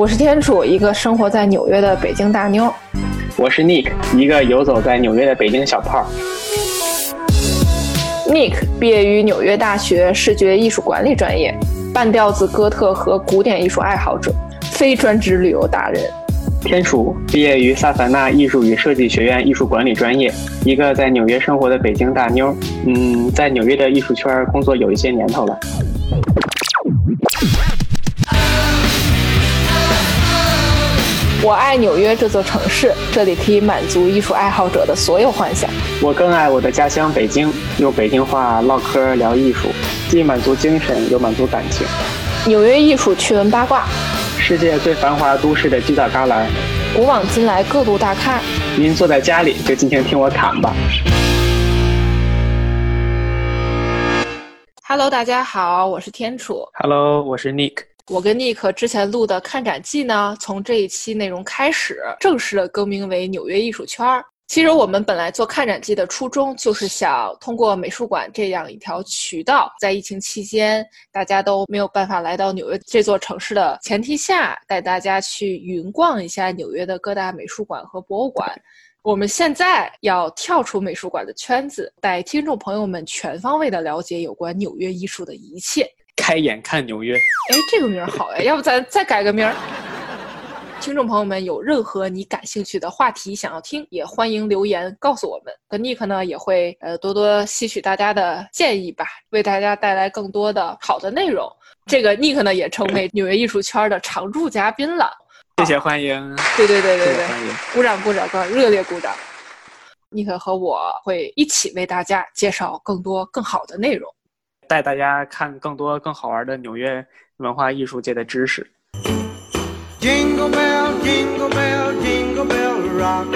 我是天楚，一个生活在纽约的北京大妞。我是 Nick，一个游走在纽约的北京小胖。Nick 毕业于纽约大学视觉艺术管理专业，半吊子哥特和古典艺术爱好者，非专职旅游达人。天楚毕业于萨凡纳艺术与设计学院艺术管理专业，一个在纽约生活的北京大妞。嗯，在纽约的艺术圈工作有一些年头了。我爱纽约这座城市，这里可以满足艺术爱好者的所有幻想。我更爱我的家乡北京，用北京话唠嗑聊艺术，既满足精神又满足感情。纽约艺术趣闻八卦，世界最繁华都市的犄角旮旯，古往今来各路大咖。您坐在家里就尽情听我侃吧。Hello，大家好，我是天楚。Hello，我是 Nick。我跟 Nick 之前录的看展记呢，从这一期内容开始，正式的更名为纽约艺术圈儿。其实我们本来做看展记的初衷，就是想通过美术馆这样一条渠道，在疫情期间大家都没有办法来到纽约这座城市的前提下，带大家去云逛一下纽约的各大美术馆和博物馆。我们现在要跳出美术馆的圈子，带听众朋友们全方位的了解有关纽约艺术的一切。开眼看纽约，哎，这个名儿好哎，要不咱再改个名儿？听众朋友们有任何你感兴趣的话题想要听，也欢迎留言告诉我们。和 Nick 呢也会呃多多吸取大家的建议吧，为大家带来更多的好的内容。这个 Nick 呢也成为纽约艺术圈的常驻嘉宾了。谢谢欢迎。对对对对对谢谢欢迎，鼓掌鼓掌鼓掌，热烈鼓掌。Nick 和我会一起为大家介绍更多更好的内容。带大家看更多更好玩的纽约文化艺术界的知识。Jingle bell, jingle bell, jingle bell rock.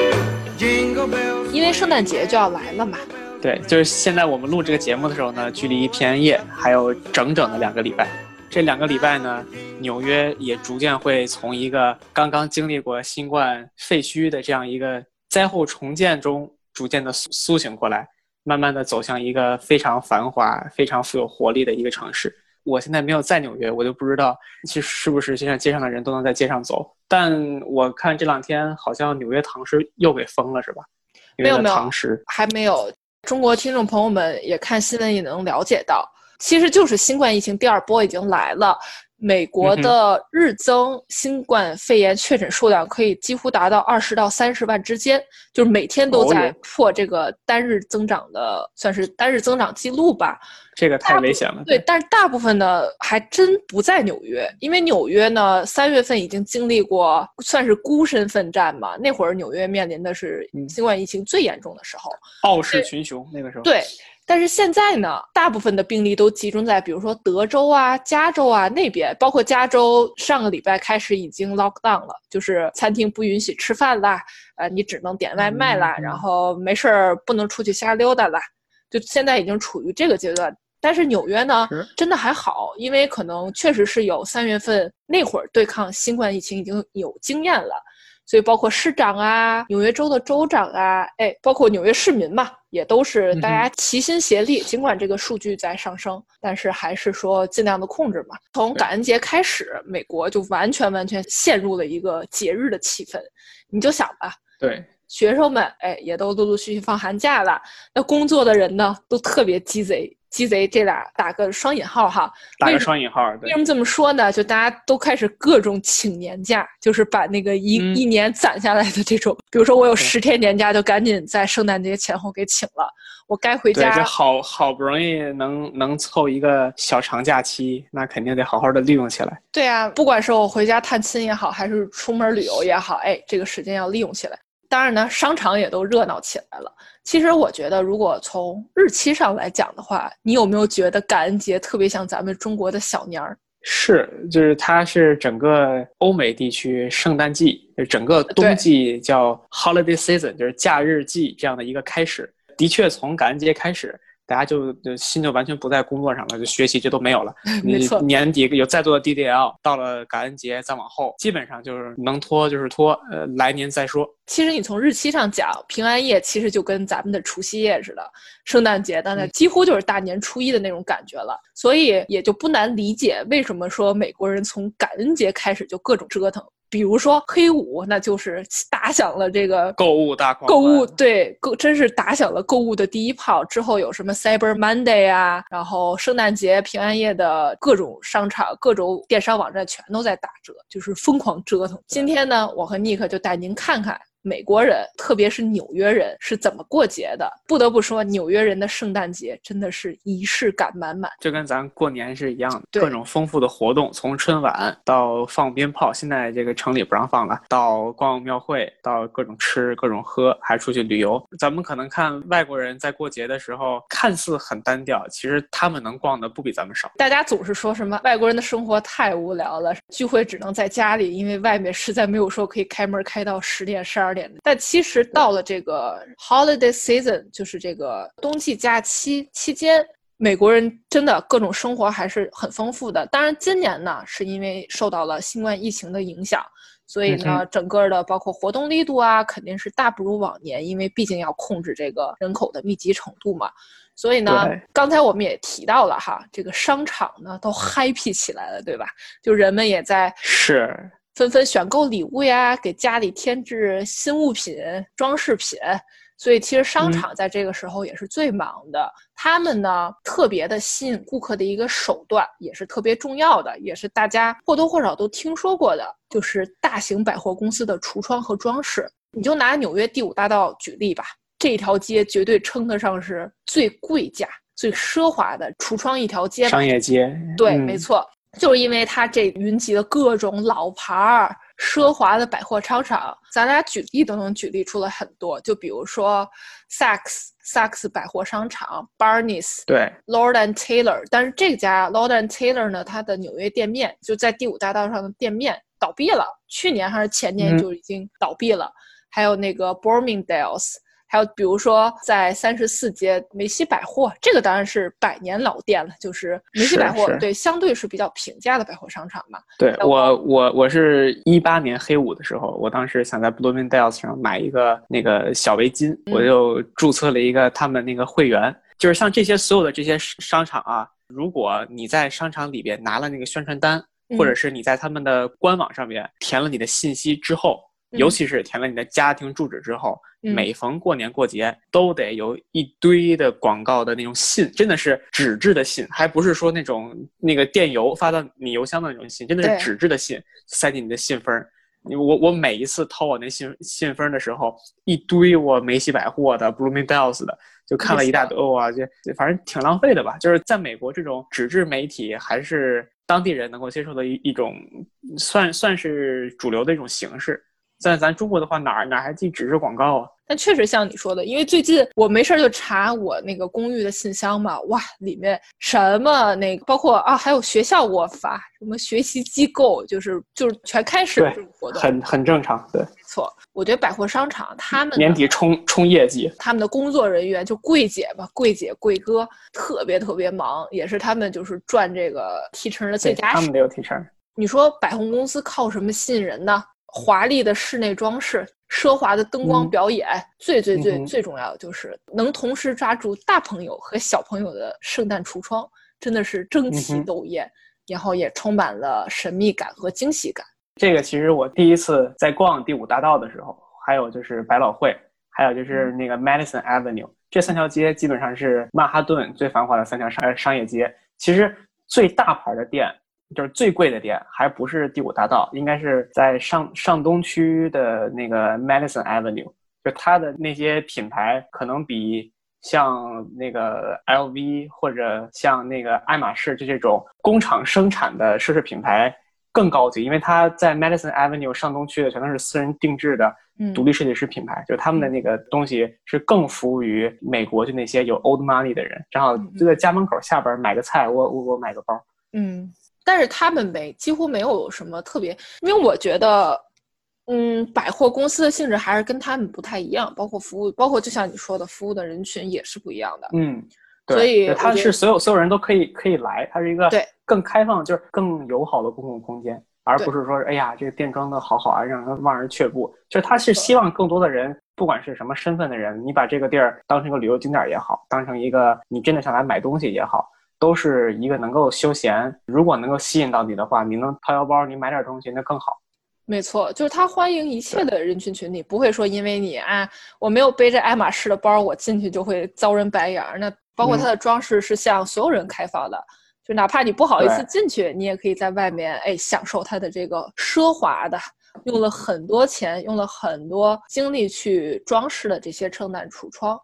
Jingle bells. 因为圣诞节就要来了嘛，对，就是现在我们录这个节目的时候呢，距离平安夜还有整整的两个礼拜。这两个礼拜呢，纽约也逐渐会从一个刚刚经历过新冠废墟的这样一个灾后重建中，逐渐的苏苏醒过来，慢慢的走向一个非常繁华、非常富有活力的一个城市。我现在没有在纽约，我就不知道其实是不是现在街上的人都能在街上走。但我看这两天好像纽约唐诗又给封了，是吧？没有没有唐诗。还没有。中国听众朋友们也看新闻也能了解到，其实就是新冠疫情第二波已经来了。美国嗯的日增新冠肺炎确诊数量可以几乎达到二十到三十万之间，就是每天都在破这个单日增长的，算是单日增长记录吧。这个太危险了。对，但是大部分呢还真不在纽约，因为纽约呢三月份已经经历过算是孤身奋战嘛，那会儿纽约面临的是嗯新冠疫情最严重的时候。傲视群雄那个时候。对，但是现在呢，大部分的病例都集中在比如说德州啊、加州啊那边，包括加州上个礼拜开始已经 lock down 了，就是餐厅不允许吃饭啦，呃，你只能点外卖啦，嗯然后没事儿不能出去瞎溜达啦，就现在已经处于这个阶段。但是纽约呢，真的还好，因为可能确实是有三月份那会儿对抗新冠疫情已经有经验了，所以包括市长啊、纽约州的州长啊，哎，包括纽约市民嘛，也都是大家齐心协力。尽管这个数据在上升，但是还是说尽量的控制嘛。从感恩节开始，美国就完全完全陷入了一个节日的气氛。你就想吧，对，学生们哎也都陆陆续续放寒假了，那工作的人呢都特别鸡贼。鸡贼这俩打个双引号哈，打个双引号。为什，么这么说呢？就大家都开始各种请年假，就是把那个一、嗯一年攒下来的这种，比如说我有十天年假，就赶紧在圣诞节前后给请了。我该回对，家这，好好不容易能能凑一个小长假期，那肯定得好好的利用起来。对啊，不管是我回家探亲也好，还是出门旅游也好，哎，这个时间要利用起来。当然呢，商场也都热闹起来了。其实我觉得，如果从日期上来讲的话，你有没有觉得感恩节特别像咱们中国的小年儿？是，就是它是整个欧美地区圣诞季，就是整个冬季叫 holiday season，就是假日季这样的一个开始。的确，从感恩节开始，大家就就心就完全不在工作上了，就学习这都没有了。没错你年底有再做的 DDL，到了感恩节再往后，基本上就是能拖就是拖，呃，来年再说。其实你从日期上讲，平安夜其实就跟咱们的除夕夜似的，圣诞节的那几乎就是大年初一的那种感觉了，所以也就不难理解为什么说美国人从感恩节开始就各种折腾，比如说黑五，那就是 打响了这个购物大购物对购真是打响了购物的第一炮。之后有什么 Cyber Monday 啊，然后圣诞节、平安夜的各种商场、各种电商网站全都在打折，就是疯狂折腾。今天呢，我和尼克就带您看看。美国人，特别是纽约人是怎么过节的？不得不说，纽约人的圣诞节真的是仪式感满满。就跟咱过年是一样的，各种丰富的活动，从春晚到放鞭炮，现在这个城里不让放了，到逛庙会，到各种吃、各种喝，还出去旅游。咱们可能看外国人在过节的时候看似很单调，其实他们能逛的不比咱们少。大家总是说什么外国人的生活太无聊了，聚会只能在家里，因为外面实在没有说可以开门开到十点、十二点的。但其实到了这个 holiday season，就是这个冬季假期期间，美国人真的各种生活还是很丰富的。当然，今年呢是因为受到了新冠疫情的影响。所以呢，整个的包括活动力度啊，肯定是大不如往年，因为毕竟要控制这个人口的密集程度嘛。所以呢，刚才我们也提到了哈，这个商场呢都 happy 起来了，对吧？就人们也在是，纷纷选购礼物呀，给家里添置新物品、装饰品。所以其实商场在这个时候也是最忙的。他们呢特别的吸引顾客的一个手段，也是特别重要的，也是大家或多或少都听说过的，就是大型百货公司的橱窗和装饰。你就拿纽约第五大道举例吧，这条街绝对称得上是最贵价、最奢华的橱窗一条街吧。商业街。对，嗯没错，就是因为它这云集了各种老牌儿、奢华的百货商场，咱俩举例都能举例出了很多。就比如说 Saks Saks 百货商场、Barneys、对，Lord and Taylor，但是这家 Lord and Taylor 呢，它的纽约店面就在第五大道上的店面倒闭了，去年还是前年嗯就已经倒闭了。还有那个 Bloomingdale's，还有比如说在三十四街梅西百货，这个当然是百年老店了，就是梅西百货，对，相对是比较平价的百货商场嘛。对我我我是一八年黑五的时候，我当时想在 Bloomingdale's 上买一个那个小围巾，我嗯就注册了一个他们那个会员。就是像这些所有的这些商场啊，如果你在商场里边拿了那个宣传单，或者嗯是你在他们的官网上面填了你的信息之后，嗯尤其是填了你的家庭住址之后，嗯每逢过年过节都得有一堆的广告的那种信，真的是纸质的信，还不是说那种那个电邮发到你邮箱的那种信，真的是纸质的信塞进你的信封儿。你我我每一次掏我那信信封儿的时候，一堆我梅西百货的、Bloomingdale's 的，就看了一大堆，哇，这这反正挺浪费的吧？就是在美国这种纸质媒体还是当地人能够接受的一一种，算算是主流的一种形式。在咱中国的话，哪儿哪儿还进纸质广告啊？但确实像你说的，因为最近我没事儿就查我那个公寓的信箱嘛，哇，里面什么那个包括啊，还有学校给我发什么学习机构，就是就是全开始对这种活动，很很正常。对，没错。我觉得百货商场他们年底冲冲业绩，他们的工作人员就柜姐吧，柜姐柜哥特别特别忙，也是他们就是赚这个提成的最佳对他们得有提成。你说百货公司靠什么吸引人呢？华丽的室内装饰、奢华的灯光嗯表演，最最最最重要的就是能同时抓住大朋友和小朋友的圣诞橱窗，真的是争奇斗艳，然后也充满了神秘感和惊喜感。这个其实我第一次在逛第五大道的时候，还有就是百老汇，还有就是那个 Madison Avenue，这三条街基本上是曼哈顿最繁华的三条商商业街。其实最大牌的店，就是最贵的店，还不是第五大道，应该是在上上东区的那个 Madison Avenue，就它的那些品牌可能比像那个 LV 或者像那个爱马仕就这种工厂生产的奢侈品牌更高级，因为它在 Madison Avenue 上东区的全都是私人定制的嗯独立设计师品牌，就他们的那个东西是更服务于美国就那些有 old money 的人，正好就在家门口下边买个菜，我我我买个包。嗯，但是他们没几乎没有什么特别，因为我觉得，嗯，百货公司的性质还是跟他们不太一样，包括服务，包括就像你说的，服务的人群也是不一样的。嗯，对所以对它是所有所有人都可以可以来，它是一个对更开放，就是更友好的公共空间，而不是说哎呀这个店装的好好啊，让人望而却步。就是它是希望更多的人，不管是什么身份的人，你把这个地儿当成一个旅游景点也好，当成一个你真的想来买东西也好。都是一个能够休闲，如果能够吸引到你的话，你能掏腰包，你买点东西那更好。没错，就是他欢迎一切的人群群体，不会说因为你啊，我没有背着爱马仕的包，我进去就会遭人白眼儿。那包括它的装饰是向所有人开放的，就哪怕你不好意思进去，你也可以在外面哎享受它的这个奢华的，用了很多钱，用了很多精力去装饰的这些圣诞橱窗。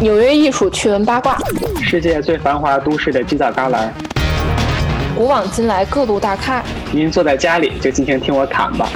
纽约艺术趣闻八卦，世界最繁华都市的犄角旮旯，古往今来各路大咖。您坐在家里就尽情听我侃吧。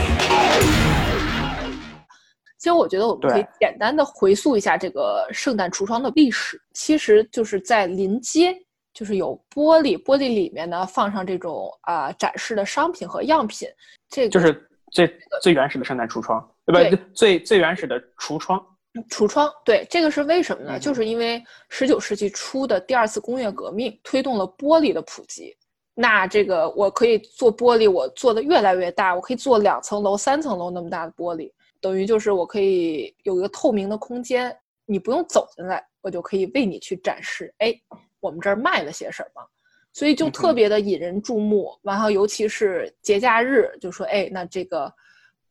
其实我觉得我们可以简单的回溯一下这个圣诞橱窗的历史。其实就是在临街，就是有玻璃，玻璃里面呢放上这种啊、展示的商品和样品。这个就是最最原始的圣诞橱窗，对吧？对最最原始的橱窗。橱窗，对，这个是为什么呢？嗯就是因为十九世纪初的第二次工业革命推动了玻璃的普及。那这个我可以做玻璃，我做的越来越大，我可以做两层楼、三层楼那么大的玻璃，等于就是我可以有一个透明的空间，你不用走进来，我就可以为你去展示，哎，我们这儿卖了些什么，所以就嗯特别的引人注目。然后尤其是节假日，就说，哎，那这个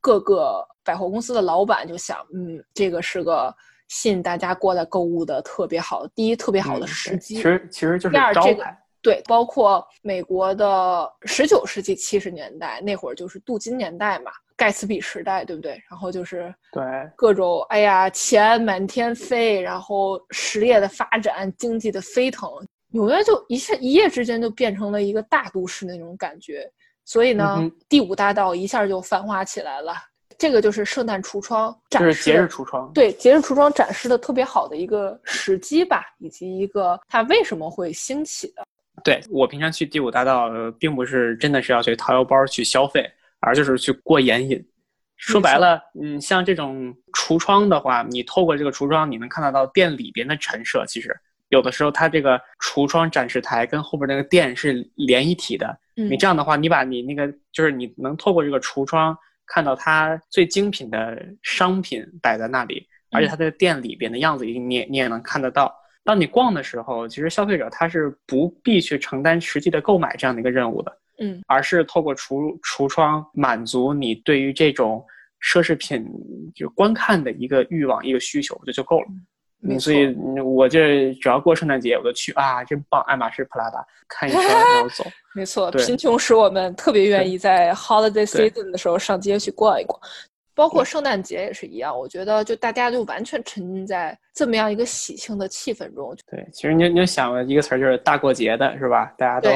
各个百货公司的老板就想，嗯，这个是个吸引大家过来购物的特别好，第一特别好的嗯时机。对其实其实就是第二这个。对，包括美国的十九世纪七十年代那会儿，就是镀金年代嘛，盖茨比时代，对不对？然后就是对各种哎呀钱满天飞，然后实业的发展，经济的飞腾，纽约就一下一夜之间就变成了一个大都市那种感觉。所以呢，嗯第五大道一下就繁华起来了。这个就是圣诞橱窗展示就是节日橱窗。对节日橱窗展示的特别好的一个时机吧，以及一个它为什么会兴起的。对我平常去第五大道，呃，并不是真的是要去掏腰包去消费，而就是去过眼瘾。说白了，嗯，像这种橱窗的话，你透过这个橱窗，你能看得到店里边的陈设。其实有的时候，它这个橱窗展示台跟后边那个店是连一体的。嗯你这样的话，你把你那个就是你能透过这个橱窗看到它最精品的商品摆在那里，而且它在店里边的样子，你也你也能看得到。当你逛的时候，其实消费者他是不必去承担实际的购买这样的一个任务的，嗯，而是透过橱橱窗满足你对于这种奢侈品就观看的一个欲望、一个需求，这就够了。没嗯，所以嗯我这只要过圣诞节，我就去啊，真棒，爱马仕、普拉达看一圈，然后走。没错，贫穷使我们特别愿意在 holiday season 的时候上街去逛一逛，包括圣诞节也是一样。我觉得就大家就完全沉浸在这么样一个喜庆的气氛中。对，其实你你就想一个词儿，就是大过节的，是吧？大家都，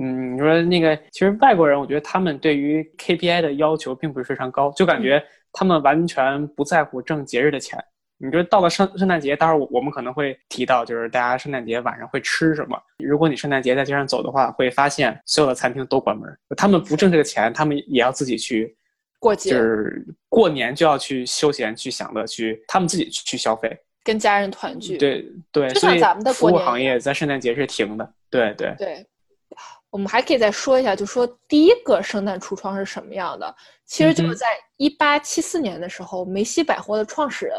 嗯，你说那个，其实外国人，我觉得他们对于 KPI 的要求并不是非常高，就感觉他们完全不在乎挣节日的钱。你说到了圣圣诞节，待会儿我我们可能会提到，就是大家圣诞节晚上会吃什么。如果你圣诞节在街上走的话，会发现所有的餐厅都关门，他们不挣这个钱，他们也要自己去，过节就是过年就要去休闲、去享乐、去他们自己去消费。跟家人团聚。对对，就像咱们的服务行业在圣诞节是停的。对对。对，我们还可以再说一下，就说第一个圣诞橱窗是什么样的。其实就是在一八七四年的时候，梅西百货的创始人，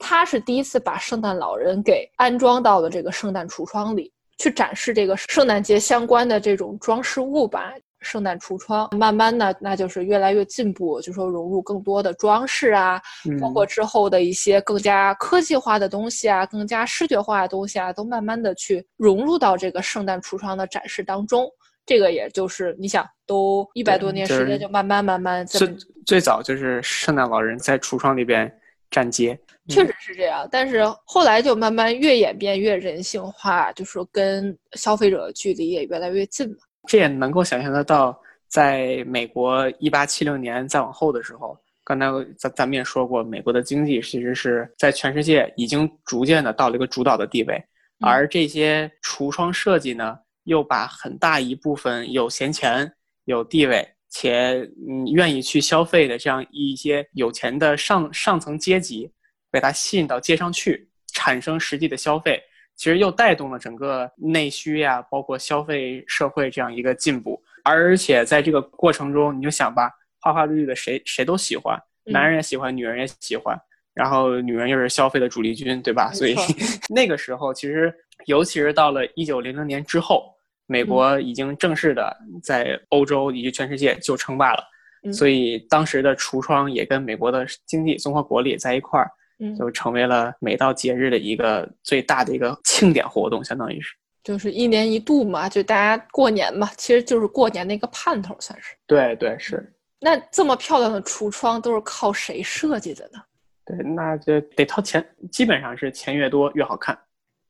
他是第一次把圣诞老人给安装到了这个圣诞橱窗里，去展示这个圣诞节相关的这种装饰物吧。圣诞橱窗慢慢的，那就是越来越进步，就说融入更多的装饰啊，包嗯括之后的一些更加科技化的东西啊，更加视觉化的东西啊，都慢慢的去融入到这个圣诞橱窗的展示当中。这个也就是你想，都一百多年时间，就慢慢慢慢这最，最早就是圣诞老人在橱窗里边站街，确实是这样。但是后来就慢慢越演变越人性化，就说跟消费者距离也越来越近嘛。这也能够想象得到，在美国一八七六年再往后的时候，刚才咱咱们也说过，美国的经济其实是在全世界已经逐渐的到了一个主导的地位，嗯而这些橱窗设计呢，又把很大一部分有闲钱、有地位且嗯愿意去消费的这样一些有钱的上上层阶级，被它吸引到街上去，产生实际的消费。其实又带动了整个内需呀，包括消费社会这样一个进步。而且在这个过程中，你就想吧，花花绿绿的谁谁都喜欢，男人也喜欢，女人也喜欢，然后女人又是消费的主力军，对吧？所以 那个时候，其实尤其是到了一九零零年之后，美国已经正式的在欧洲以及全世界就称霸了。所以当时的橱窗也跟美国的经济综合国力在一块儿，就成为了每到节日的一个最大的一个庆典活动，相当于是。就是一年一度嘛，就大家过年嘛，其实就是过年那个盼头，算是。对对是。那这么漂亮的橱窗都是靠谁设计的呢？对，那就得掏钱，基本上是钱越多越好看。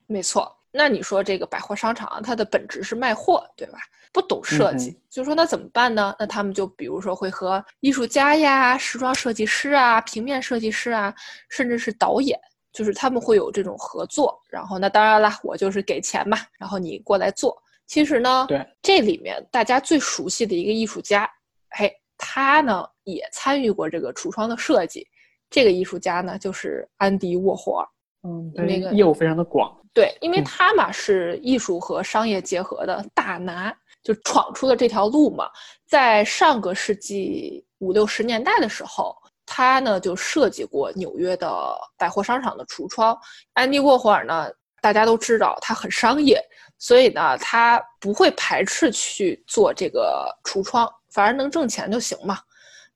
没错。那你说这个百货商场，它的本质是卖货，对吧？不懂设计，就说那怎么办呢？那他们就比如说会和艺术家呀、时装设计师啊、平面设计师啊，甚至是导演，就是他们会有这种合作。然后那当然啦，我就是给钱嘛，然后你过来做。其实呢，对这里面大家最熟悉的一个艺术家，嘿，他呢也参与过这个橱窗的设计。这个艺术家呢就是安迪沃霍尔。嗯，那个业务非常的广。对，因为他嘛是艺术和商业结合的大拿。就闯出了这条路嘛，在上个世纪五六十年代的时候，他呢就设计过纽约的百货商场的橱窗。安迪沃霍尔呢，大家都知道他很商业，所以呢他不会排斥去做这个橱窗，反正能挣钱就行嘛。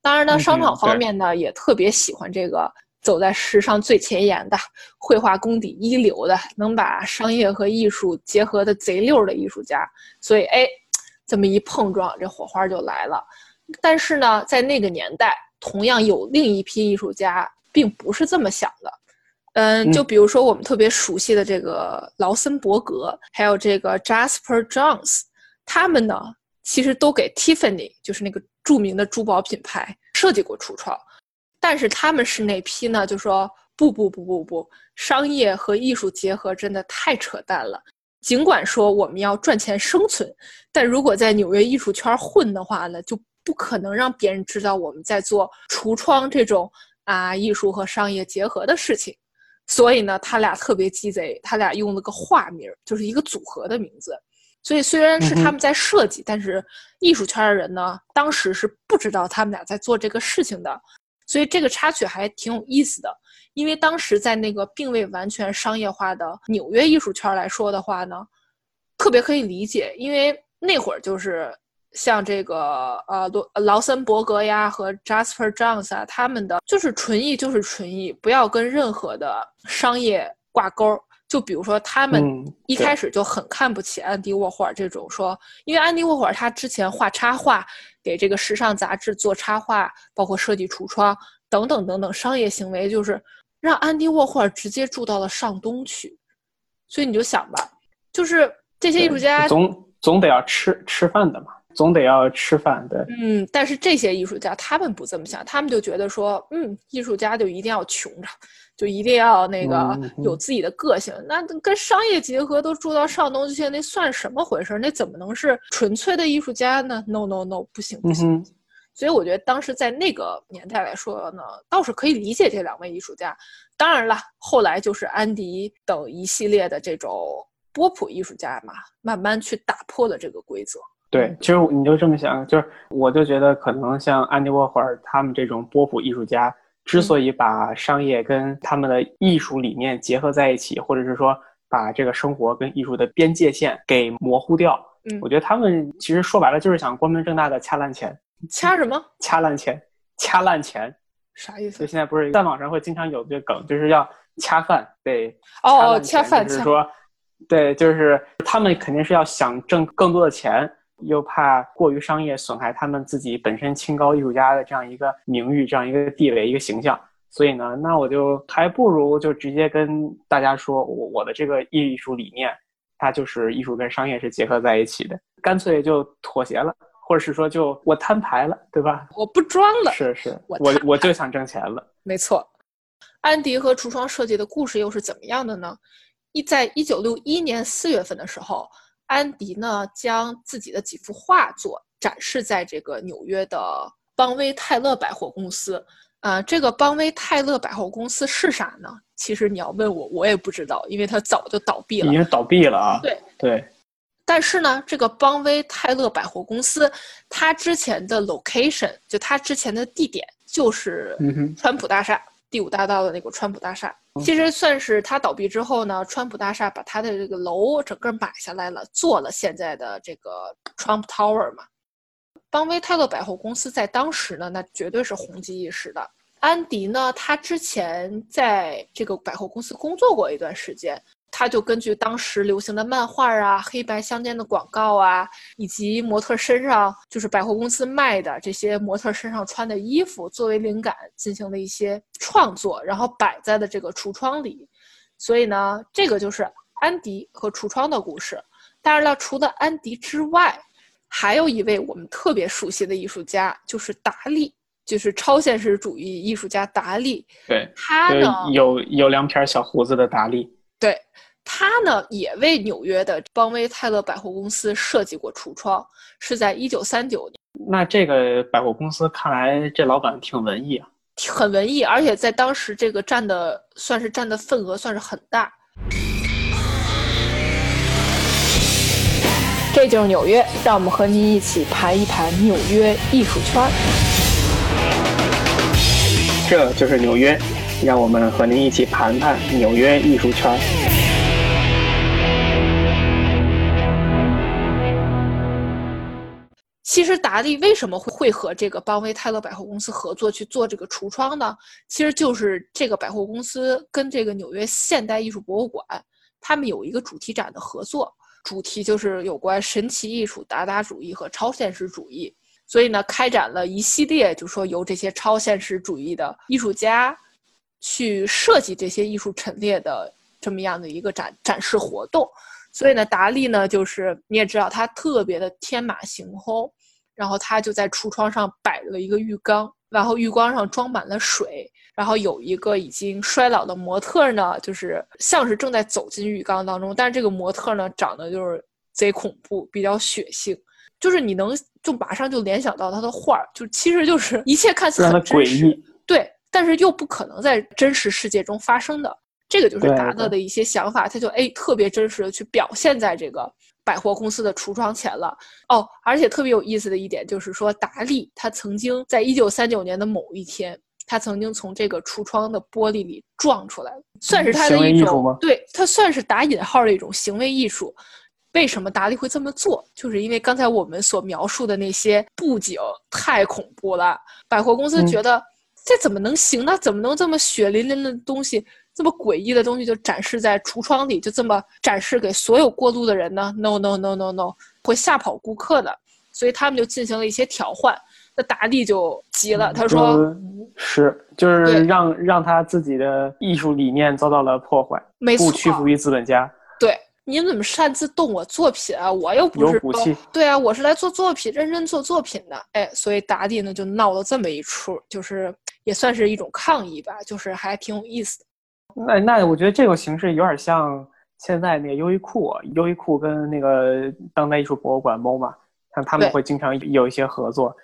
当然呢，商场方面呢也特别喜欢这个走在时尚最前沿的、绘画功底一流的、能把商业和艺术结合的贼溜的艺术家。所以，哎。这么一碰撞，这火花就来了。但是呢，在那个年代，同样有另一批艺术家并不是这么想的。嗯，就比如说我们特别熟悉的这个劳森伯格，还有这个 Jasper Johns，他们呢其实都给 Tiffany，就是那个著名的珠宝品牌设计过橱窗。但是他们是哪批呢，就说不不不不不，商业和艺术结合真的太扯淡了。尽管说我们要赚钱生存，但如果在纽约艺术圈混的话呢，就不可能让别人知道我们在做橱窗这种啊艺术和商业结合的事情。所以呢，他俩特别鸡贼，他俩用了个化名，就是一个组合的名字。所以虽然是他们在设计，但是艺术圈的人呢，当时是不知道他们俩在做这个事情的。所以这个插曲还挺有意思的。因为当时在那个并未完全商业化的纽约艺术圈来说的话呢，特别可以理解，因为那会儿就是像这个呃罗劳森伯格呀和 Jasper Johns 啊，他们的就是纯艺就是纯艺，不要跟任何的商业挂钩。就比如说他们一开始就很看不起安迪沃霍尔这种说，因为安迪沃霍尔他之前画插画，给这个时尚杂志做插画，包括设计橱窗等等等等商业行为，就是。让安迪沃霍尔直接住到了上东去，所以你就想吧，就是这些艺术家总总得要吃吃饭的嘛，总得要吃饭对。嗯，但是这些艺术家他们不这么想，他们就觉得说，嗯，艺术家就一定要穷着，就一定要那个有自己的个性，那跟商业结合都住到上东去，那算什么回事？那怎么能是纯粹的艺术家呢？No No No，不行不行。所以我觉得当时在那个年代来说呢，倒是可以理解这两位艺术家。当然了，后来就是安迪等一系列的这种波普艺术家嘛，慢慢去打破了这个规则。对，其实你就这么想，就是我就觉得可能像安迪沃霍尔他们这种波普艺术家，之所以把商业跟他们的艺术理念结合在一起，或者是说把这个生活跟艺术的边界线给模糊掉，嗯，我觉得他们其实说白了就是想光明正大的掐烂钱。掐什么？掐烂钱，掐烂钱，啥意思？就现在不是在网上会经常有这个梗，就是要掐饭，对，哦，掐饭，就是说，对，就是他们肯定是要想挣更多的钱，又怕过于商业损害他们自己本身清高艺术家的这样一个名誉、这样一个地位、一个形象，所以呢，那我就还不如就直接跟大家说，我我的这个艺术理念，它就是艺术跟商业是结合在一起的，干脆就妥协了。或者是说，就我摊牌了，对吧？我不装了。是是，我我就想挣钱了。没错，安迪和橱窗设计的故事又是怎么样的呢？一在一九六一年四月份的时候，安迪呢将自己的几幅画作展示在这个纽约的邦威泰勒百货公司。呃，这个邦威泰勒百货公司是啥呢？其实你要问我，我也不知道，因为它早就倒闭了。已经倒闭了啊。对对，但是呢，这个邦威泰勒百货公司，它之前的 location 就它之前的地点就是川普大厦第五大道的那个川普大厦。其实算是它倒闭之后呢，川普大厦把它的这个楼整个买下来了，做了现在的这个 Trump Tower 嘛。邦威泰勒百货公司在当时呢，那绝对是红极一时的。安迪呢，他之前在这个百货公司工作过一段时间，他就根据当时流行的漫画啊、黑白相间的广告啊，以及模特身上就是百货公司卖的这些模特身上穿的衣服作为灵感进行了一些创作，然后摆在了这个橱窗里。所以呢，这个就是安迪和橱窗的故事。当然了，除了安迪之外，还有一位我们特别熟悉的艺术家，就是达利，就是超现实主义艺术家达利。对，他呢，有有两撇小胡子的达利。对他呢，也为纽约的邦威泰勒百货公司设计过橱窗，是在一九三九年，那这个百货公司看来这老板挺文艺啊。很文艺，而且在当时这个占的算是占的份额算是很大。这就是纽约，让我们和您一起盘一盘纽约艺术圈。这就是纽约，让我们和您一起盘盘纽约艺术圈。其实达利为什么会会和这个邦威泰勒百货公司合作去做这个橱窗呢？其实就是这个百货公司跟这个纽约现代艺术博物馆，他们有一个主题展的合作，主题就是有关神奇艺术、达达主义和超现实主义。所以呢，开展了一系列，就说由这些超现实主义的艺术家去设计这些艺术陈列的这么样的一个展展示活动。所以呢，达利呢，就是你也知道，他特别的天马行空，然后他就在橱窗上摆了一个浴缸，然后浴缸上装满了水，然后有一个已经衰老的模特呢，就是像是正在走进浴缸当中，但是这个模特呢，长得就是贼恐怖，比较血腥，就是你能就马上就联想到他的画儿，就其实就是一切看似很真诡实，异。对，但是又不可能在真实世界中发生的。这个就是达勒的一些想法，他就哎特别真实的去表现在这个百货公司的橱窗前了。哦，而且特别有意思的一点就是说，达利他曾经在一九三九年的某一天，他曾经从这个橱窗的玻璃里撞出来了，算是他的一种对他算是打引号的一种行为艺术。为什么达利会这么做？就是因为刚才我们所描述的那些布景太恐怖了，百货公司嗯觉得、这怎么能行呢？怎么能这么血淋淋的东西，这么诡异的东西就展示在橱窗里，就这么展示给所有过路的人呢？No No No No No，会吓跑顾客的。所以他们就进行了一些调换。那达利就急了，他说就是就是让让他自己的艺术理念遭到了破坏，：“没错不，屈服于资本家。对，你怎么擅自动我作品啊？我又不是有骨气对啊，我是来做作品，认真做作品的。哎，所以达利呢就闹了这么一出，就是也算是一种抗议吧，就是还挺有意思的。那那我觉得这种形式有点像现在那个优衣库，优衣库跟那个当代艺术博物馆 MoMA，像他们会经常有一些合作，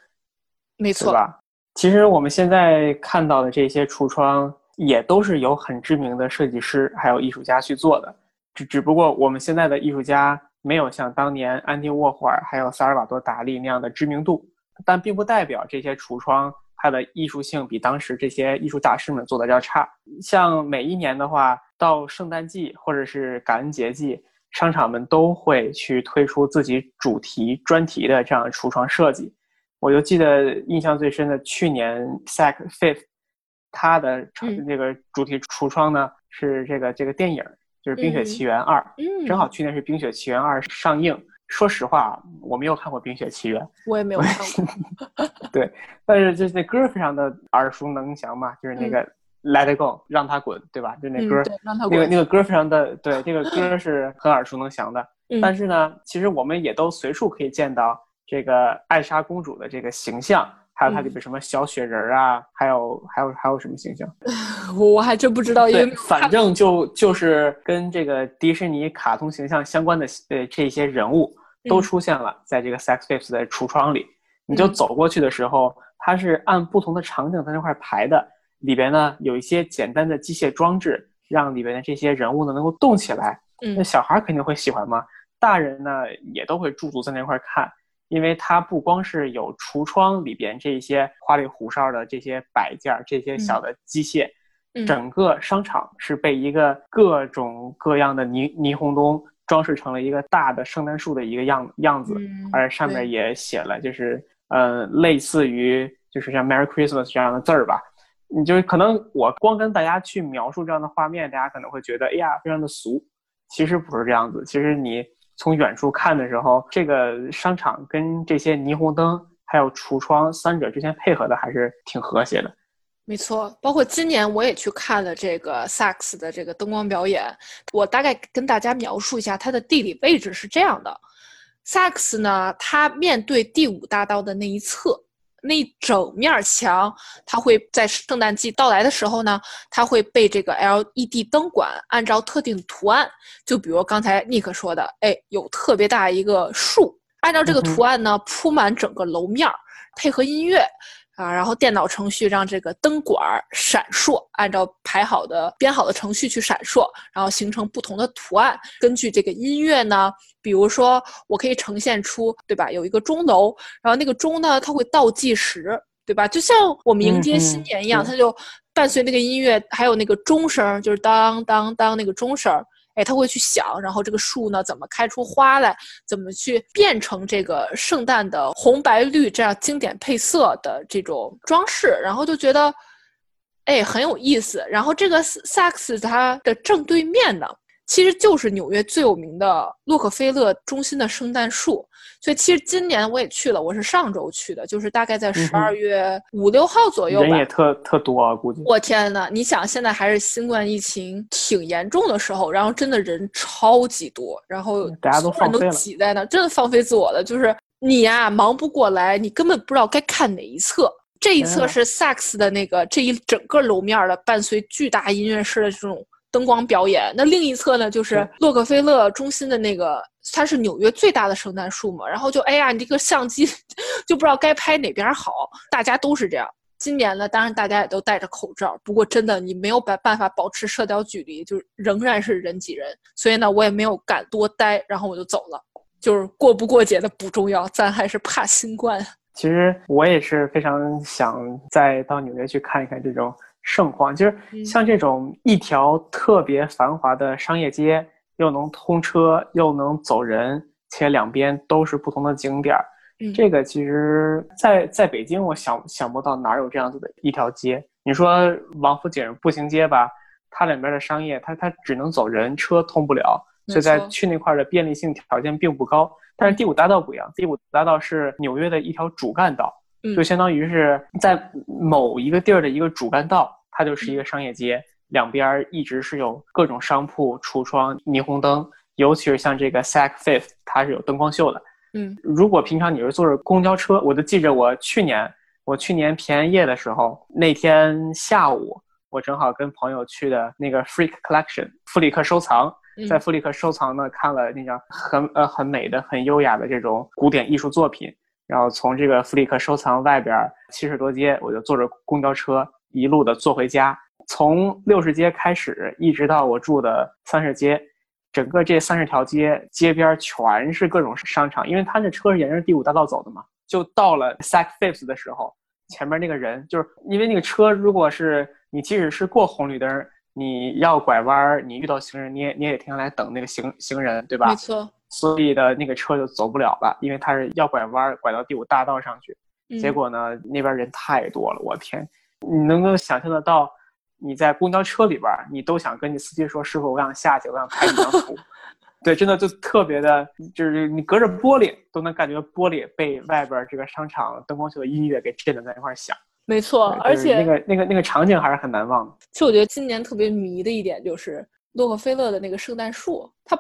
没错，对吧？其实我们现在看到的这些橱窗，也都是由很知名的设计师还有艺术家去做的，只只不过我们现在的艺术家没有像当年安迪沃霍尔还有萨尔瓦多达利那样的知名度，但并不代表这些橱窗它的艺术性比当时这些艺术大师们做的要差。像每一年的话，到圣诞季或者是感恩节季，商场们都会去推出自己主题专题的这样的橱窗设计。我就记得印象最深的，去年 Saks Fifth，它的嗯这个主题橱窗呢是这个这个电影，就是《冰雪奇缘二》嗯，正好去年是《冰雪奇缘二》上映。说实话，我没有看过《冰雪奇缘》，我也没有看过。对，但是就是那歌非常的耳熟能详嘛，就是那个 Let It Go，让它滚，对吧？就那歌，嗯，对，让他那个滚。那个歌非常的对，这个歌是很耳熟能详的。嗯但是呢，其实我们也都随处可以见到这个艾莎公主的这个形象，还有它里嗯边什么小雪人儿啊，还有还有还有什么形象？我我还真不知道，有，反正就就是跟这个迪士尼卡通形象相关的呃这些人物都嗯出现了在这个 Fifth 的橱窗里。你就嗯走过去的时候，它是按不同的场景在那块排的，里边呢有一些简单的机械装置，让里边的这些人物呢能够动起来。那嗯小孩儿肯定会喜欢嘛，大人呢也都会驻足在那块儿看，因为它不光是有橱窗里边这些花里胡哨的这些摆件儿、这些小的机械，嗯整个商场是被一个各种各样的霓霓虹灯装饰成了一个大的圣诞树的一个样样子，嗯而上面也写了就是呃类似于就是像 Merry Christmas 这样的字儿吧。你就可能我光跟大家去描述这样的画面，大家可能会觉得哎呀非常的俗，其实不是这样子。其实你从远处看的时候，这个商场跟这些霓虹灯还有橱窗三者之间配合的还是挺和谐的。没错，包括今年我也去看了这个萨克斯的这个灯光表演。我大概跟大家描述一下它的地理位置是这样的：萨克斯呢，它面对第五大道的那一侧，那一整面墙，它会在圣诞季到来的时候呢，它会被这个 LED 灯管按照特定图案，就比如刚才尼克说的，哎，有特别大一个树，按照这个图案呢铺满整个楼面儿，配合音乐。啊，然后电脑程序让这个灯管闪烁，按照排好的编好的程序去闪烁，然后形成不同的图案。根据这个音乐呢，比如说我可以呈现出，对吧？有一个钟楼，然后那个钟呢，它会倒计时，对吧？就像我们迎接新年一样，对它就伴随那个音乐，还有那个钟声儿，就是当当当那个钟声儿。哎，他会去想，然后这个树呢怎么开出花来，怎么去变成这个圣诞的红白绿这样经典配色的这种装饰，然后就觉得，哎，很有意思。然后这个萨克斯它的正对面呢，其实就是纽约最有名的洛克菲勒中心的圣诞树。所以其实今年我也去了，我是上周去的，就是大概在十二月五六号左右吧。人也特特多啊，估计。我天呐，你想现在还是新冠疫情挺严重的时候，然后真的人超级多，然后嗯大家都挤在那儿，真的放飞自我了。就是你呀、忙不过来，你根本不知道该看哪一侧。这一侧嗯是萨克斯的那个这一整个楼面儿的伴随巨大音乐室的这种灯光表演，那另一侧呢就是是洛克菲勒中心的那个，它是纽约最大的圣诞树嘛，然后就哎呀，你这个相机 就不知道该拍哪边儿好，大家都是这样。今年呢，当然大家也都戴着口罩，不过真的你没有办办法保持社交距离，就是仍然是人挤人，所以呢，我也没有敢多待，然后我就走了。就是过不过节的不重要，咱还是怕新冠。其实我也是非常想再到纽约去看一看这种盛况，就是嗯像这种一条特别繁华的商业街，又能通车又能走人，且两边都是不同的景点儿。嗯这个其实在在北京，我想想不到哪有这样子的一条街。你说王府井步行街吧，它两边的商业，它它只能走人，车通不了，所以在去那块儿的便利性条件并不高。但是第五大道不一样，第五大道是纽约的一条主干道，嗯就相当于是在某一个地儿的一个主干道，它就是一个商业街，两边儿一直是有各种商铺、橱窗、霓虹灯，尤其是像这个 Saks Fifth，它是有灯光秀的。嗯。如果平常你是坐着公交车，我就记着我去年我去年平安夜的时候，那天下午我正好跟朋友去的那个 Freak Collection 富里克收藏，嗯。在富里克收藏呢看了那张很呃很美的、很优雅的这种古典艺术作品，然后从这个富利克收藏外边七十多街，我就坐着公交车一路的坐回家，从六十街开始，一直到我住的三十街。整个这三十条街街边全是各种商场，因为他那车是沿着第五大道走的嘛。就到了 Saks Fifth 的时候，前面那个人就是因为那个车，如果是你即使是过红绿灯，你要拐弯，你遇到行人，你也你也停下来等那个行行人，对吧没？错。所以的那个车就走不了了，因为它是要拐弯儿，拐到第五大道上去。嗯结果呢，那边人太多了，我天！你能够想象得到，你在公交车里边儿，你都想跟你司机说：“师傅，我想下去，我想拍一张图。”对，真的就特别的，就是你隔着玻璃都能感觉玻璃被外边儿这个商场灯光秀的音乐给震得在一块儿响。没错，而且那个那个那个场景还是很难忘的。其实我觉得今年特别迷的一点就是洛克菲勒的那个圣诞树，它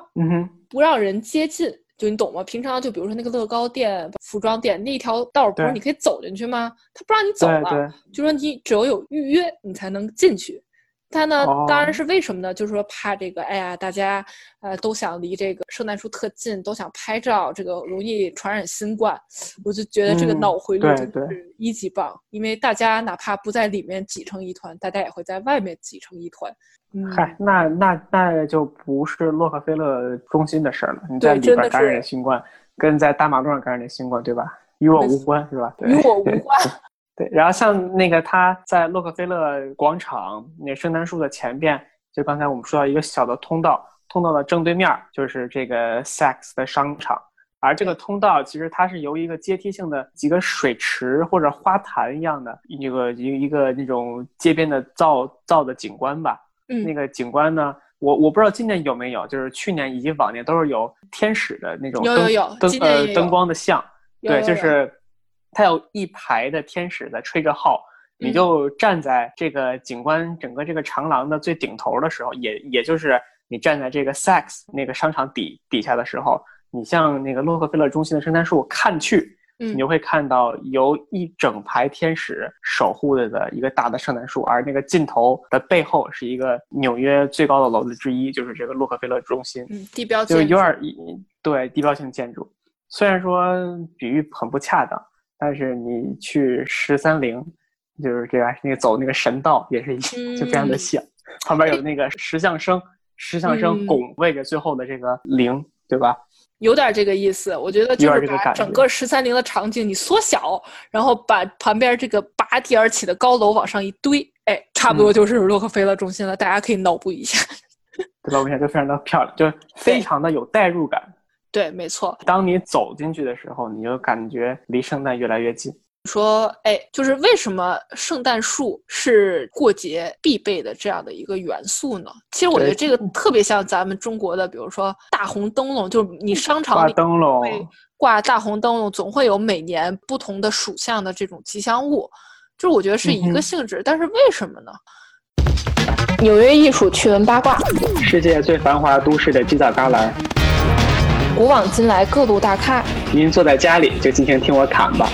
不让人接近，就你懂吗？平常就比如说那个乐高店、服装店那一条道，不是你可以走进去吗？他不让你走了，就说你只有有预约你才能进去。它呢，哦当然是为什么呢？就是说怕这个，哎呀，大家呃都想离这个圣诞树特近，都想拍照，这个容易传染新冠。我就觉得这个嗯脑回路对真的对是一级棒，因为大家哪怕不在里面挤成一团，大家也会在外面挤成一团。嗯，嗨，那那那就不是洛克菲勒中心的事儿了。你在里边感染新冠，跟在大马路上感染了新冠，对吧？与我无关，是吧？对与我无关。对，然后像那个他在洛克菲勒广场那圣诞树的前边，就刚才我们说到一个小的通道，通道的正对面儿就是这个 Saks 的商场，而这个通道其实它是由一个阶梯性的几个水池或者花坛一样的一个一一个那种街边的造造的景观吧。嗯那个景观呢，我我不知道今年有没有，就是去年以及往年都是有天使的那种灯有有有灯呃灯光的像。对，就是它有一排的天使在吹着号，你嗯就站在这个景观整个这个长廊的最顶头的时候，也也就是你站在这个 Saks 那个商场底底下的时候，你向那个洛克菲勒中心的圣诞树看去，嗯你就会看到由一整排天使守护着的一个大的圣诞树，而那个尽头的背后是一个纽约最高的楼子之一，就是这个洛克菲勒中心。嗯，地标就是有点一对地标性建筑，虽然说比喻很不恰当，但是你去十三陵，就是这样，那个走那个神道也是一，就非常的嗯像，旁边有那个石像生，石像生嗯拱卫着最后的这个陵，对吧？有点这个意思，我觉得就是把点这个感觉整个十三陵的场景你缩小，然后把旁边这个拔地而起的高楼往上一堆，哎，差不多嗯就是洛克菲勒中心了。大家可以脑补一下。对吧？我想就非常的漂亮，就非常的有代入感。对，没错。当你走进去的时候，你就感觉离圣诞越来越近。说，哎，就是为什么圣诞树是过节必备的这样的一个元素呢？其实我觉得这个特别像咱们中国的，比如说大红灯笼，就是你商场挂里灯笼，挂大红灯笼，总会有每年不同的属相的这种吉祥物，就是我觉得是一个性质。但是为什么呢？纽约艺术趣闻八卦，世界最繁华都市的犄角旮旯，古往今来各路大咖。您坐在家里就尽情听我侃吧。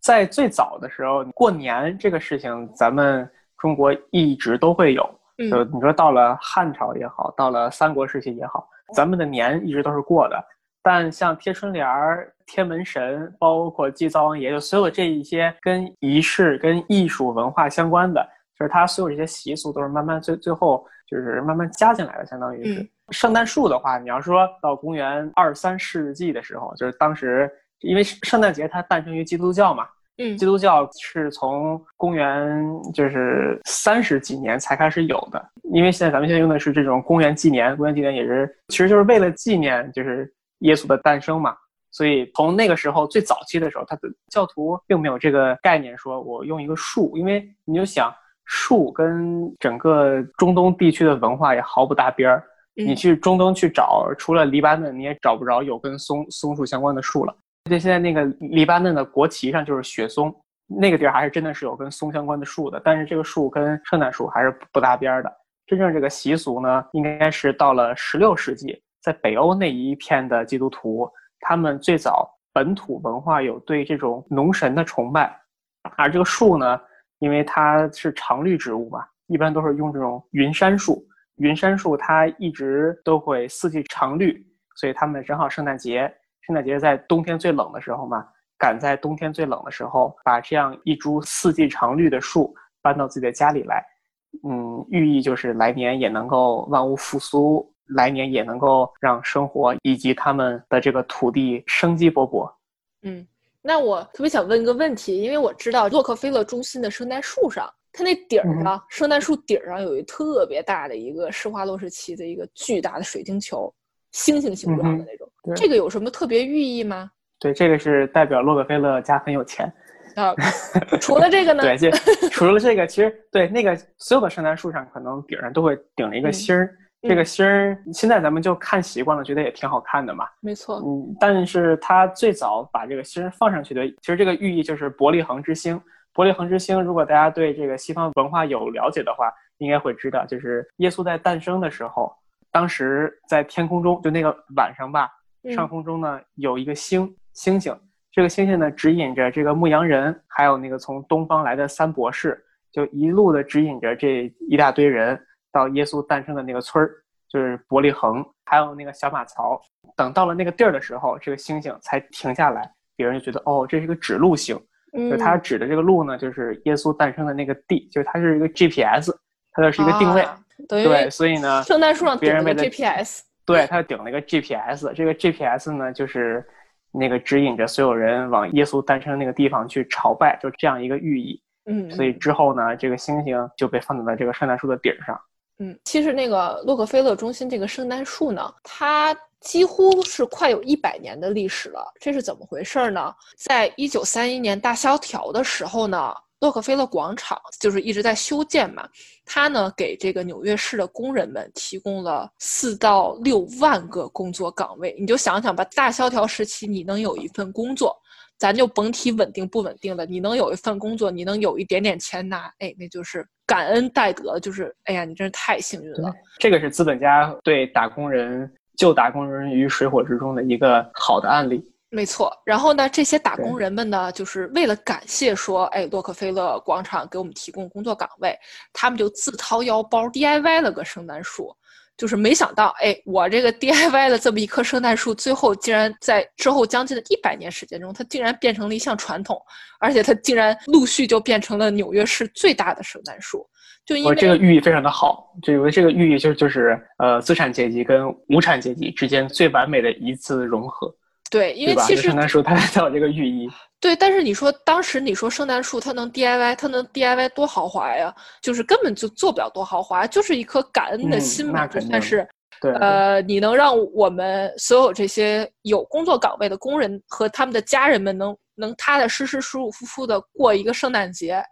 在最早的时候，过年这个事情，咱们中国一直都会有。嗯就你说到了汉朝也好，到了三国时期也好，咱们的年一直都是过的。但像贴春联儿、贴门神，包括祭灶王爷，就所有这一些跟仪式、跟艺术文化相关的，就是它所有这些习俗都是慢慢最最后就是慢慢加进来的，相当于是。嗯圣诞树的话，你要说到公元二三世纪的时候，就是当时因为圣诞节它诞生于基督教嘛，嗯基督教是从公元就是三十几年才开始有的，因为现在咱们现在用的是这种公元纪年，公元纪年也是其实就是为了纪念就是耶稣的诞生嘛，所以从那个时候最早期的时候，他的教徒并没有这个概念，说我用一个树，因为你就想树跟整个中东地区的文化也毫不搭边儿。你嗯去中东去找，除了黎巴嫩，你也找不着有跟松松树相关的树了。对，现在那个黎巴嫩的国旗上就是雪松，那个地儿还是真的是有跟松相关的树的，但是这个树跟圣诞树还是不搭边儿的。真正这个习俗呢，应该是到了十六世纪，在北欧那一片的基督徒，他们最早本土文化有对这种农神的崇拜，而这个树呢，因为它是常绿植物嘛，一般都是用这种云杉树。云杉树它一直都会四季常绿，所以他们正好圣诞节，圣诞节在冬天最冷的时候嘛，赶在冬天最冷的时候，把这样一株四季常绿的树搬到自己的家里来，嗯，寓意就是来年也能够万物复苏，来年也能够让生活以及他们的这个土地生机勃勃。嗯，那我特别想问一个问题，因为我知道洛克菲勒中心的圣诞树上，它那顶儿嗯上，圣诞树顶儿上有一特别大的一个施华洛世奇的一个巨大的水晶球，星星形状的那种，对这个有什么特别寓意吗？对，这个是代表洛克菲勒家很有钱。啊，除了这个呢？对，这 除了这个，其实对那个所有的圣诞树上可能顶上都会顶着一个嗯芯儿。这个星儿现在咱们就看习惯了，觉得也挺好看的嘛。没错，嗯，但是它最早把这个星儿放上去的，其实这个寓意就是伯利恒之星。伯利恒之星，如果大家对这个西方文化有了解的话，应该会知道，就是耶稣在诞生的时候，当时在天空中，就那个晚上吧，上嗯空中呢有一个星星星，这个星星呢指引着这个牧羊人，还有那个从东方来的三博士，就一路的指引着这一大堆人到耶稣诞生的那个村儿，就是伯利恒，还有那个小马槽。等到了那个地儿的时候，这个星星才停下来，别人就觉得哦，这是一个指路星。就他指的这个路呢，就是耶稣诞生的那个地，就是它是一个 GPS，它就是一个定位。啊等于对，所以呢，圣诞树上顶了个别人为了 GPS。对，它顶了一个 GPS，这个 GPS 呢，就是那个指引着所有人往耶稣诞生那个地方去朝拜，就这样一个寓意。嗯，所以之后呢，这个星星就被放在了这个圣诞树的顶上。嗯，其实那个洛克菲勒中心这个圣诞树呢，它几乎是快有一百年的历史了。这是怎么回事呢？在一九三一年大萧条的时候呢，洛克菲勒广场就是一直在修建嘛，它呢给这个纽约市的工人们提供了四到六万个工作岗位。你就想想吧，大萧条时期你能有一份工作。咱就甭提稳定不稳定的，你能有一份工作，你能有一点点钱拿，哎，那就是感恩戴德，就是哎呀，你真是太幸运了。这个是资本家对打工人救打工人于水火之中的一个好的案例。没错，然后呢，这些打工人们呢，就是为了感谢说，哎，洛克菲勒广场给我们提供工作岗位，他们就自掏腰包 DIY 了个圣诞树。就是没想到，哎，我这个 DIY 的这么一棵圣诞树，最后竟然在之后将近的一百年时间中，它竟然变成了一项传统，而且它竟然陆续就变成了纽约市最大的圣诞树。就因我为这个寓意非常的好，就因为这个寓意就就是呃资产阶级跟无产阶级之间最完美的一次融合，对，因？为其实圣诞树它才有这个寓意。对，但是你说当时你说圣诞树它能 DIY，它能 DIY 多豪华呀？就是根本就做不了多豪华，就是一颗感恩的嗯心嘛，就那肯定算是对，呃，你能让我们所有这些有工作岗位的工人和他们的家人们能能踏踏实实、舒舒服服的过一个圣诞节，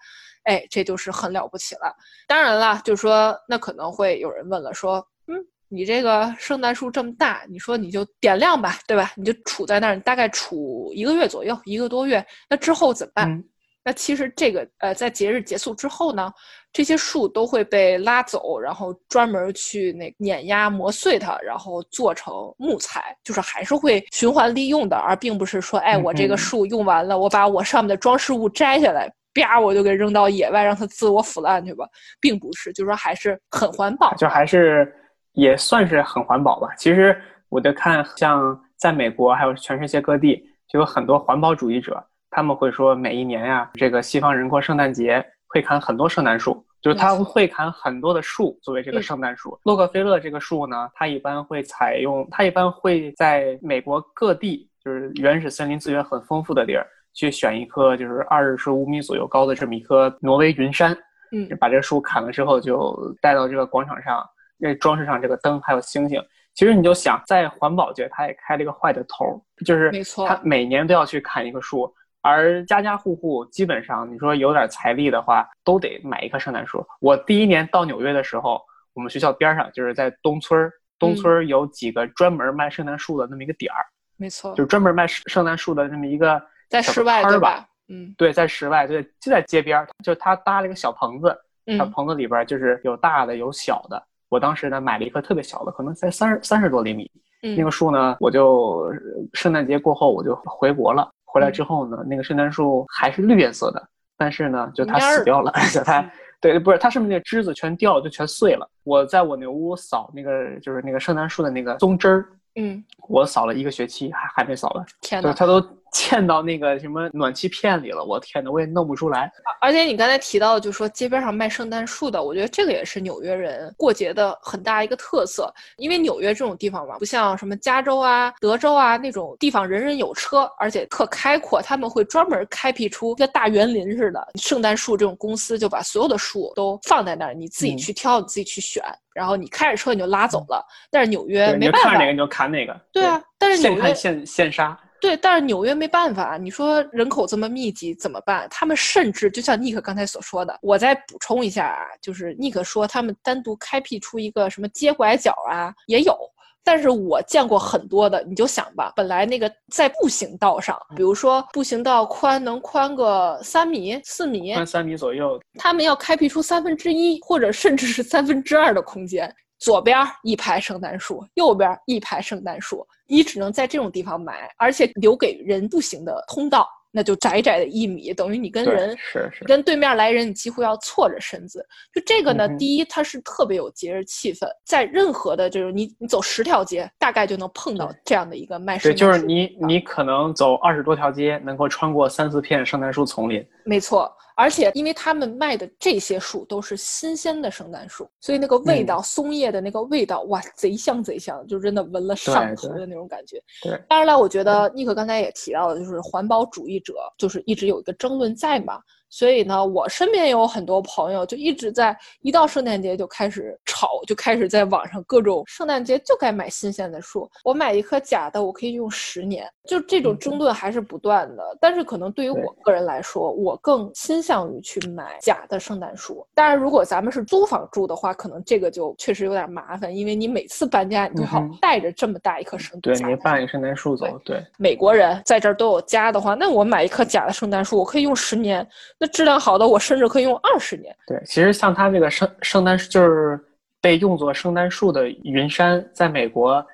哎，这就是很了不起了。当然了，就是说那可能会有人问了，说，嗯，你这个圣诞树这么大，你说你就点亮吧，对吧？你就杵在那儿，你大概杵一个月左右，一个多月，那之后怎么办？嗯那其实这个呃，在节日结束之后呢，这些树都会被拉走，然后专门去那碾压磨碎它，然后做成木材，就是还是会循环利用的，而并不是说，哎，我这个嗯树用完了，我把我上面的装饰物摘下来，啪，我就给扔到野外，让它自我腐烂去吧，并不是，就是说还是很环保。就还是也算是很环保吧。其实我就看，像在美国还有全世界各地，就有很多环保主义者，他们会说每一年呀、这个西方人过圣诞节会砍很多圣诞树，就是他会砍很多的树作为这个嗯圣诞树。洛克菲勒这个树呢，它一般会采用，它一般会在美国各地，就是原始森林资源很丰富的地儿。去选一棵就是二十五米左右高的这么一棵挪威云杉，嗯把这个树砍了之后，就带到这个广场上，那装饰上这个灯还有星星。其实你就想，在环保界，它也开了一个坏的头儿，就是没错它每年都要去砍一棵树，而家家户户基本上，你说有点财力的话，都得买一棵圣诞树。我第一年到纽约的时候，我们学校边上就是在东村儿，东村儿有几个专门卖圣诞树的那么一个点儿，没错就，专门卖圣圣诞树的那么一个小在室外？对吧？嗯对，在室外，对，就在街边儿，就他搭了一个小棚子，小嗯棚子里边儿就是有大的有小的。我当时呢买了一棵特别小的，可能才三十三十多厘米。嗯，那个树呢，我就呃圣诞节过后我就回国了。回来嗯之后呢，那个圣诞树还是绿颜色的，但是呢，就它死掉了，就它嗯对，不是它上面那个枝子全掉了，就全碎了。我在我那屋扫那个就是那个圣诞树的那个松枝儿，嗯，我扫了一个学期，还还没扫完，天呐，它都嵌到那个什么暖气片里了。我天呐，我也弄不出来。而且你刚才提到，就是说街边上卖圣诞树的，我觉得这个也是纽约人过节的很大一个特色。因为纽约这种地方嘛，不像什么加州啊、德州啊那种地方，人人有车，而且特开阔，他们会专门开辟出一个大园林似的。圣诞树这种公司就把所有的树都放在那儿，你自己嗯去挑，你自己去选，然后你开着车你就拉走了。但是纽约没办法就看哪个，你就砍哪个。对啊，但是纽约现看现现杀。对，但是纽约没办法，你说人口这么密集怎么办？他们甚至就像尼克刚才所说的，我再补充一下啊，就是尼克说他们单独开辟出一个什么街拐角啊，也有。但是我见过很多的，你就想吧，本来那个在步行道上，比如说步行道宽能宽个三米、四米，宽三米左右，他们要开辟出三分之一或者甚至是三分之二的空间，左边儿一排圣诞树，右边儿一排圣诞树，你只能在这种地方买，而且留给人步行的通道。那就窄窄的一米，等于你跟人是是跟对面来人，你几乎要错着身子。就这个呢，嗯第一它是特别有节日气氛，在任何的这种你你走十条街，大概就能碰到这样的一个卖对，圣诞就是你你可能走二十多条街，能够穿过三四片圣诞树丛林。没错，而且因为他们卖的这些树都是新鲜的圣诞树，所以那个味嗯道，松叶的那个味道，哇，贼香贼香，就真的闻了上头的那种感觉。对，当然了，我觉得尼克刚才也提到了，就是环保主义者就是一直有一个争论在嘛。所以呢，我身边有很多朋友就一直在一到圣诞节就开始吵，就开始在网上各种圣诞节就该买新鲜的树，我买一棵假的我可以用十年，就这种争论还是不断的。但是可能对于我个人来说，我更倾向于去买假的圣诞树。当然，如果咱们是租房住的话，可能这个就确实有点麻烦，因为你每次搬家你都要带着这么大一棵圣诞树，对你办一个圣诞树走，对美国人在这儿都有家的话，那我买一棵假的圣诞树，我可以用十年。那质量好的，我甚至可以用二十年。对。其实像它这个圣圣诞树，就是被用作圣诞树的云杉，在美国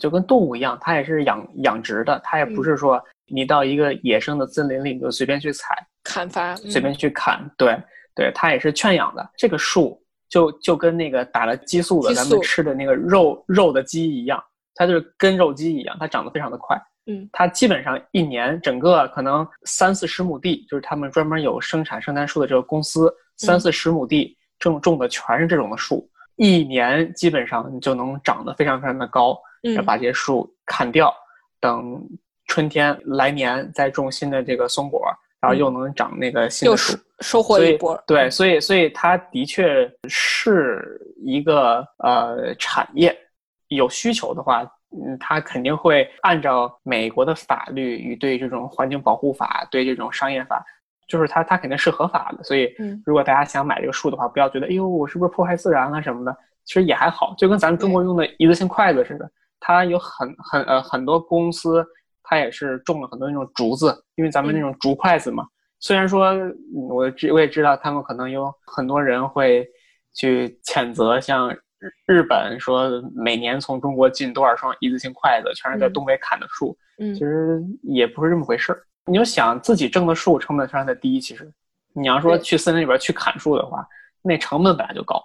就跟动物一样，它也是养养殖的，它也不嗯是说你到一个野生的森林里你就随便去采，砍伐，随便嗯去砍。对对，它也是圈养的。这个树就就跟那个打了激素的激咱们吃的那个肉肉的鸡一样，它就是跟肉鸡一样，它长得非常的快。嗯，它基本上一年整个可能三四十亩地，就是他们专门有生产圣诞树的这个公司，三四十亩地种种的全是这种的树，一年基本上你就能长得非常非常的高，嗯要把这些树砍掉，等春天来年再种新的这个松果，然后又能长那个新的树收。收获一波。对，所以所以它的确是一个呃产业，有需求的话，嗯，他肯定会按照美国的法律与对这种环境保护法、对这种商业法，就是他他肯定是合法的。所以嗯，如果大家想买这个树的话，不要觉得哎呦我是不是破坏自然了什么的，其实也还好，就跟咱们中国用的一次性筷子似的，它有很很呃很多公司，它也是种了很多那种竹子，因为咱们那种竹筷子嘛。虽然说，嗯我知我也知道他们可能有很多人会去谴责像日日本说每年从中国进多少双一次性筷子，全是在嗯东北砍的树，嗯其实也不是这么回事儿。你就想自己种的树成本非常的低，其实你要说去森林里边去砍树的话，那成本本来就高。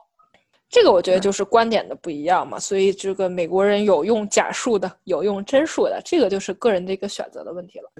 这个我觉得就是观点的不一样嘛，所以这个美国人有用假树的，有用真树的，这个就是个人的一个选择的问题了。